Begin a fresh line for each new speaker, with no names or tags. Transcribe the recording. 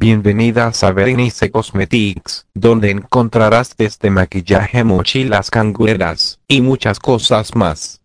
Bienvenidas a Berenice Cosmetics, donde encontrarás desde maquillaje, mochilas cangueras, y muchas cosas más.